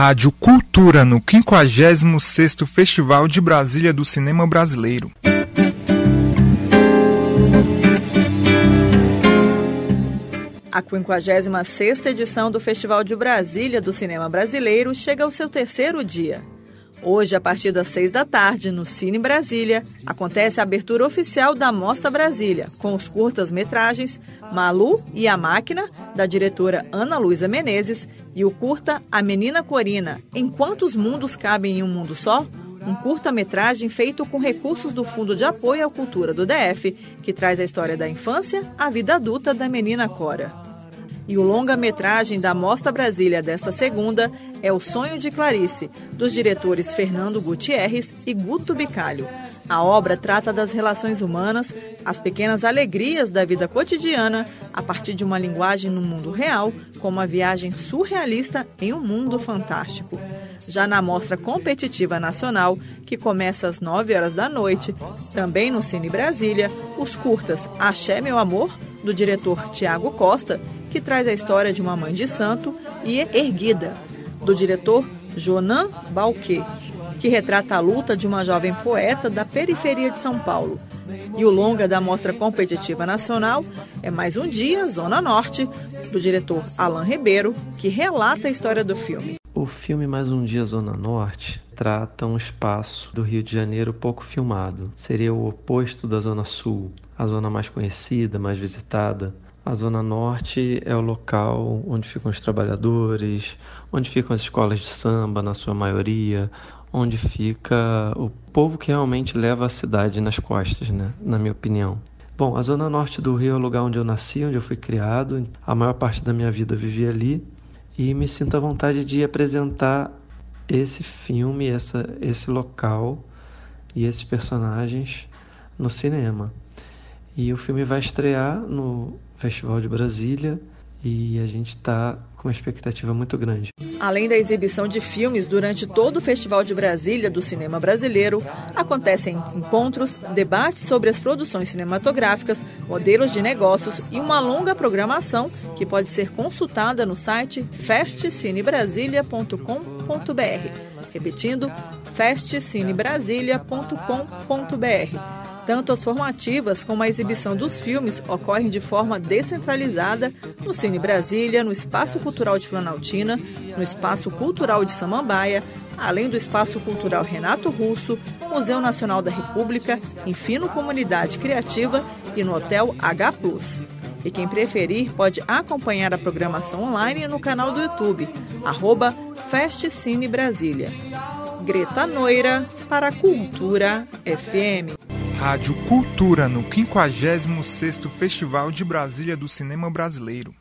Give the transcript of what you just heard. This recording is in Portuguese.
Rádio Cultura no 56º Festival de Brasília do Cinema Brasileiro. A 56ª edição do Festival de Brasília do Cinema Brasileiro chega ao seu terceiro dia. Hoje, a partir das seis da tarde, no Cine Brasília, acontece a abertura oficial da Mostra Brasília, com os curtas-metragens Malu e a Máquina, da diretora Ana Luísa Menezes, e o curta A Menina Corina, Em Quantos Mundos Cabem em um Mundo Só? Um curta-metragem feito com recursos do Fundo de Apoio à Cultura do DF, que traz a história da infância à vida adulta da menina Cora. E o longa-metragem da Mostra Brasília desta segunda é O Sonho de Clarice, dos diretores Fernando Gutierrez e Guto Bicalho. A obra trata das relações humanas, as pequenas alegrias da vida cotidiana, a partir de uma linguagem no mundo real, com uma viagem surrealista em um mundo fantástico. Já na Mostra Competitiva Nacional, que começa às 9 horas da noite, também no Cine Brasília, os curtas Axé Meu Amor, do diretor Tiago Costa, que traz a história de uma mãe de santo, e Erguida, do diretor Jonan Balquet, que retrata a luta de uma jovem poeta da periferia de São Paulo. E o longa da Mostra Competitiva Nacional é Mais um Dia, Zona Norte, do diretor Alain Ribeiro, que relata a história do filme. O filme Mais um Dia, Zona Norte trata um espaço do Rio de Janeiro pouco filmado. Seria o oposto da Zona Sul, a zona mais conhecida, mais visitada, a Zona Norte é o local onde ficam os trabalhadores, onde ficam as escolas de samba, na sua maioria, onde fica o povo que realmente leva a cidade nas costas, né? na minha opinião. Bom, a Zona Norte do Rio é o lugar onde eu nasci, onde eu fui criado, a maior parte da minha vida vivi ali e me sinto à vontade de apresentar esse filme, essa, esse local e esses personagens no cinema. E o filme vai estrear no Festival de Brasília e a gente está com uma expectativa muito grande. Além da exibição de filmes durante todo o Festival de Brasília do cinema brasileiro, acontecem encontros, debates sobre as produções cinematográficas, modelos de negócios e uma longa programação que pode ser consultada no site festcinebrasilia.com.br. Repetindo, festcinebrasilia.com.br. Tanto as formativas como a exibição dos filmes ocorrem de forma descentralizada no Cine Brasília, no Espaço Cultural de Planaltina, no Espaço Cultural de Samambaia, além do Espaço Cultural Renato Russo, Museu Nacional da República, Infino Comunidade Criativa e no Hotel H+. E quem preferir pode acompanhar a programação online no canal do YouTube, arroba Festcine Brasília. Greta Noira, para a Cultura FM. Rádio Cultura no 56º Festival de Brasília do Cinema Brasileiro.